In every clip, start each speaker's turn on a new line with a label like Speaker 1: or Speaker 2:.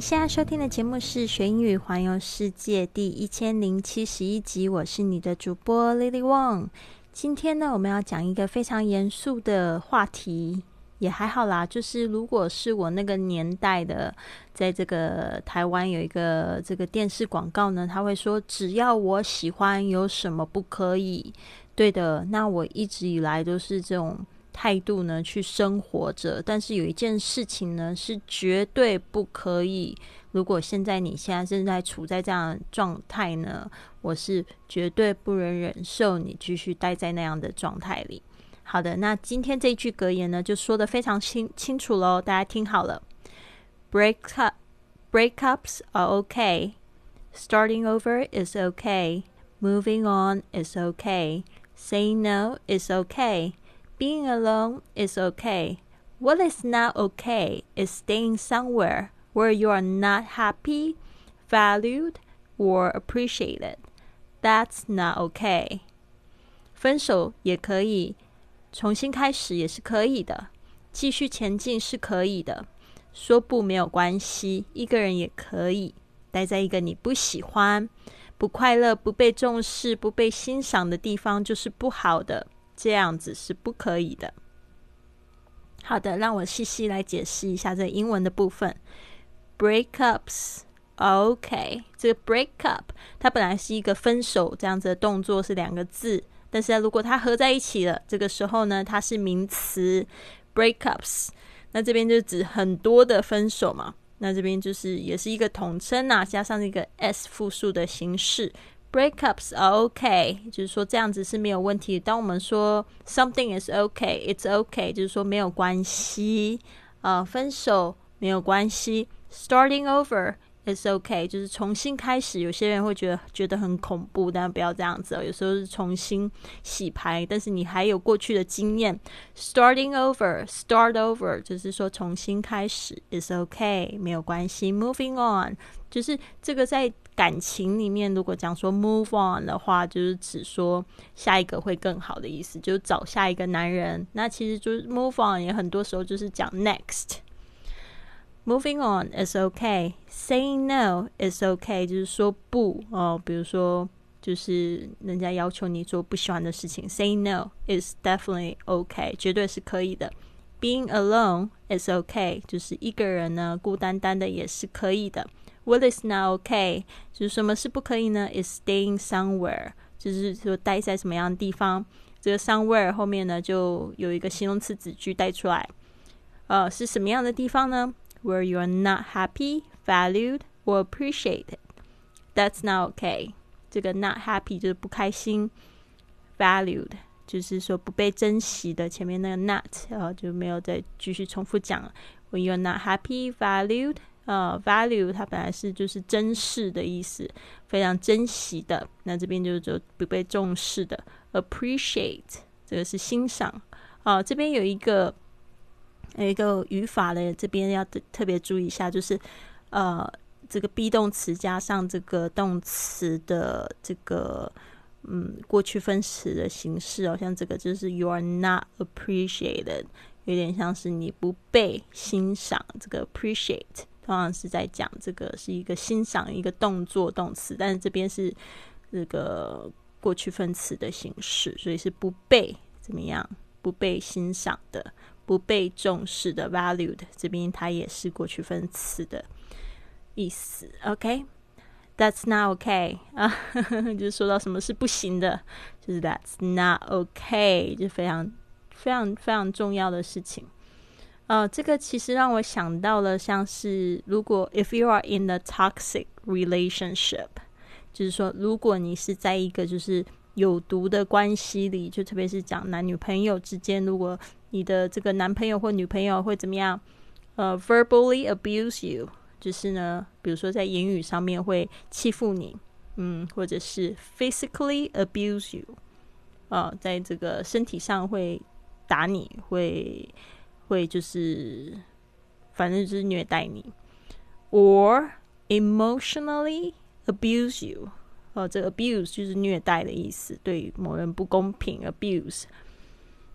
Speaker 1: 现在收听的节目是《学英语环游世界》第一千零七十一集，我是你的主播 Lily Wong。今天呢，我们要讲一个非常严肃的话题，也还好啦。就是如果是我那个年代的，在这个台湾有一个这个电视广告呢，他会说只要我喜欢，有什么不可以？对的，那我一直以来都是这种。态度呢，去生活着。但是有一件事情呢，是绝对不可以。如果现在你现在正在处在这样的状态呢，我是绝对不能忍受你继续待在那样的状态里。好的，那今天这句格言呢，就说的非常清清楚喽，大家听好了。Break up, breakups are okay. Starting over is okay. Moving on is okay. Saying no is okay. Being alone is okay. What is not okay is staying somewhere where you are not happy, valued, or appreciated. That's not okay. 分手也可以，重新开始也是可以的，继续前进是可以的。说不没有关系，一个人也可以待在一个你不喜欢、不快乐、不被重视、不被欣赏的地方，就是不好的。 这样子是不可以的。好的，让我细细来解释一下这英文的部分。Breakups，OK，这个 break up 它本来是一个分手这样子的动作，是两个字，但是如果它合在一起了，这个时候呢，它是名词 breakups。那这边就指很多的分手嘛。那这边就是也是一个统称啊，加上一个 s 复数的形式。Breakups are okay，就是说这样子是没有问题。当我们说 something is okay，it's okay，就是说没有关系。呃，分手没有关系。Starting over is okay，就是重新开始。有些人会觉得觉得很恐怖，但不要这样子哦。有时候是重新洗牌，但是你还有过去的经验。Starting over，start over，就是说重新开始 is okay，没有关系。Moving on，就是这个在。感情里面，如果讲说 move on 的话，就是指说下一个会更好的意思，就是找下一个男人。那其实就是 move on 也很多时候就是讲 next。Moving on is okay. Saying no is okay，就是说不哦。比如说，就是人家要求你做不喜欢的事情 say no is definitely okay，绝对是可以的。Being alone is okay，就是一个人呢，孤单单的也是可以的。What is not okay？就是什么是不可以呢？Is staying somewhere，就是说待在什么样的地方。这个 somewhere 后面呢，就有一个形容词子句带出来。呃，是什么样的地方呢？Where you are not happy, valued or appreciated. That's not okay。这个 not happy 就是不开心，valued 就是说不被珍惜的。前面那个 not 呃就没有再继续重复讲了。When you are not happy, valued 呃，value 它本来是就是珍视的意思，非常珍惜的。那这边就是说不被重视的，appreciate 这个是欣赏。啊，这边有一个有一个语法的，这边要特别注意一下，就是呃，这个 be 动词加上这个动词的这个嗯过去分词的形式哦，像这个就是 you are not appreciated，有点像是你不被欣赏，这个 appreciate。通常是在讲这个是一个欣赏一个动作动词，但是这边是这个过去分词的形式，所以是不被怎么样不被欣赏的、不被重视的 valued。这边它也是过去分词的意思。OK，That's not OK 啊，就是说到什么是不行的，就是 That's not OK，就非常非常非常重要的事情。呃，这个其实让我想到了，像是如果 if you are in a toxic relationship，就是说，如果你是在一个就是有毒的关系里，就特别是讲男女朋友之间，如果你的这个男朋友或女朋友会怎么样，呃，verbally abuse you，就是呢，比如说在言语上面会欺负你，嗯，或者是 physically abuse you，啊，在这个身体上会打你，会会就是反正就是虐待你，or emotionally abuse you，哦，这 abuse 就是虐待的意思，对某人不公平 abuse，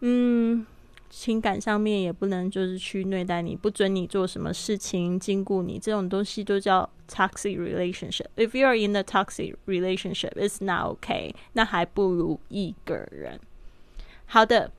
Speaker 1: 嗯。情感上面也不能就是去虐待你，不准你做什么事情，禁锢你，这种东西都叫 toxic relationship。If you are in a toxic relationship, it's not okay。那还不如一个人。好的，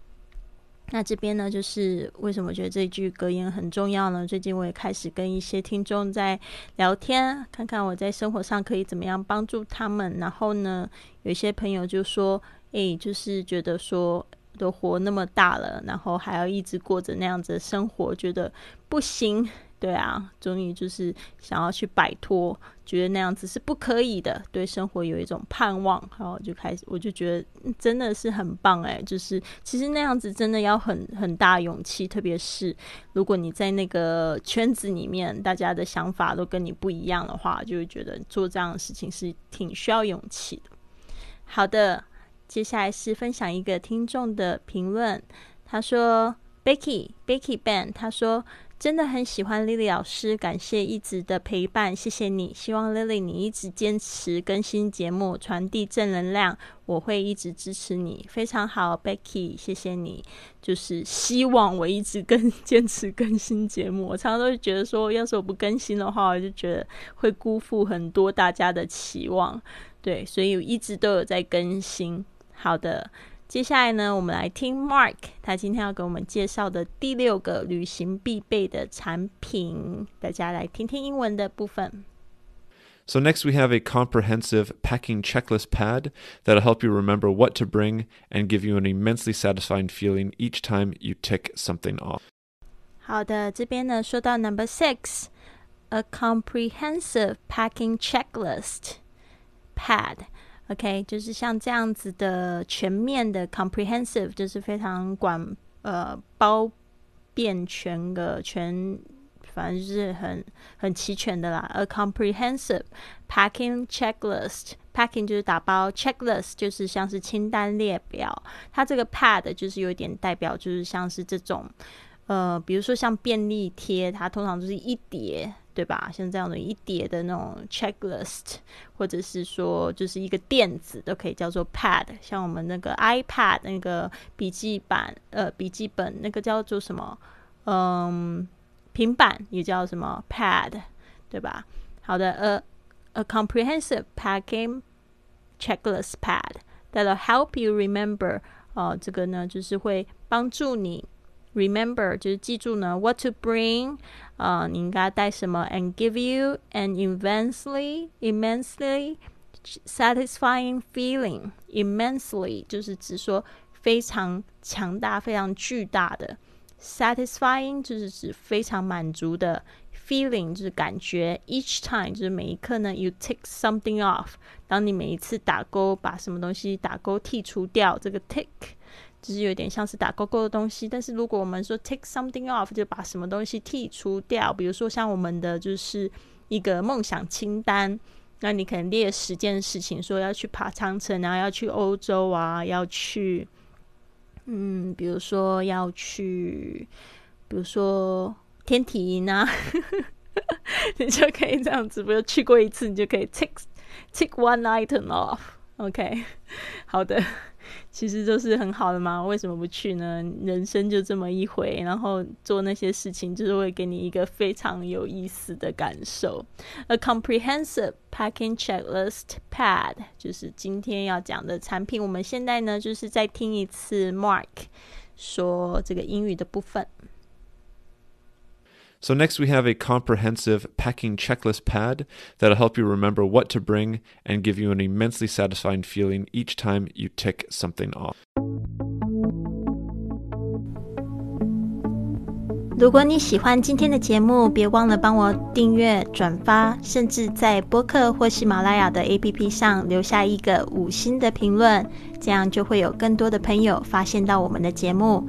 Speaker 1: 那这边呢，就是为什么觉得这句格言很重要呢？最近我也开始跟一些听众在聊天，看看我在生活上可以怎么样帮助他们。然后呢，有一些朋友就说：“诶，就是觉得说。”都活那么大了，然后还要一直过着那样子的生活，觉得不行。对啊，终于就是想要去摆脱，觉得那样子是不可以的。对生活有一种盼望，然后就开始，我就觉得真的是很棒哎。就是其实那样子真的要很很大勇气，特别是如果你在那个圈子里面，大家的想法都跟你不一样的话，就会觉得做这样的事情是挺需要勇气的。好的。接下来是分享一个听众的评论，他说：“Becky Becky Ben，他说真的很喜欢 Lily 老师，感谢一直的陪伴，谢谢你。希望 Lily 你一直坚持更新节目，传递正能量，我会一直支持你。非常好，Becky，谢谢你。就是希望我一直更坚持更新节目。我常常都觉得说，要是我不更新的话，我就觉得会辜负很多大家的期望。对，所以我一直都有在更新。”好的，接下来呢，我们来听 Mark 他今天要给我们介绍的第六个旅行必备的产品。大家来听听英文的部分。
Speaker 2: So, next we have a comprehensive packing checklist pad that'll help you remember what to bring and give you an immensely satisfying feeling each time you tick something off.
Speaker 1: 好的，这边呢说到 Number Six, a comprehensive packing checklist pad。 OK，就是像这样子的全面的 comprehensive，就是非常广呃包遍全个全，反正就是很很齐全的啦。A comprehensive packing checklist，packing 就是打包，checklist 就是像是清单列表。它这个 pad 就是有点代表，就是像是这种呃，比如说像便利贴，它通常就是一叠。对吧？像这样的一叠的那种 checklist，或者是说就是一个电子都可以叫做 pad。像我们那个 iPad 那个笔记本，呃，笔记本那个叫做什么？嗯，平板也叫什么 pad，对吧？好的，a a comprehensive packing checklist pad that'll help you remember。呃，这个呢就是会帮助你 remember，就是记住呢 what to bring。啊，你应该带什么？And give you an immensely, immensely satisfying feeling. Immensely 就是指说非常强大、非常巨大的。Satisfying 就是指非常满足的。Feeling 就是感觉。Each time 就是每一刻呢，you take something off。当你每一次打勾，把什么东西打勾剔除掉，这个 take。就是有点像是打勾勾的东西，但是如果我们说 take something off，就把什么东西剔除掉，比如说像我们的就是一个梦想清单，那你可能列十件事情，说要去爬长城然后，要去欧洲啊，要去，嗯，比如说要去，比如说天体营啊，你就可以这样子，比如去过一次，你就可以 take take one item off，OK，好的。其实都是很好的嘛，为什么不去呢？人生就这么一回，然后做那些事情，就是会给你一个非常有意思的感受。A comprehensive packing checklist pad 就是今天要讲的产品。我们现在呢，就是再听一次 Mark 说这个英语的部分。
Speaker 2: So, next we have a comprehensive packing checklist pad that'll help you remember what to bring and give you an immensely satisfying feeling each time you tick something off.
Speaker 1: 如果你喜欢今天的节目，别忘了帮我订阅、转发，甚至在播客或喜马拉雅的 APP 上留下一个五星的评论，这样就会有更多的朋友发现到我们的节目。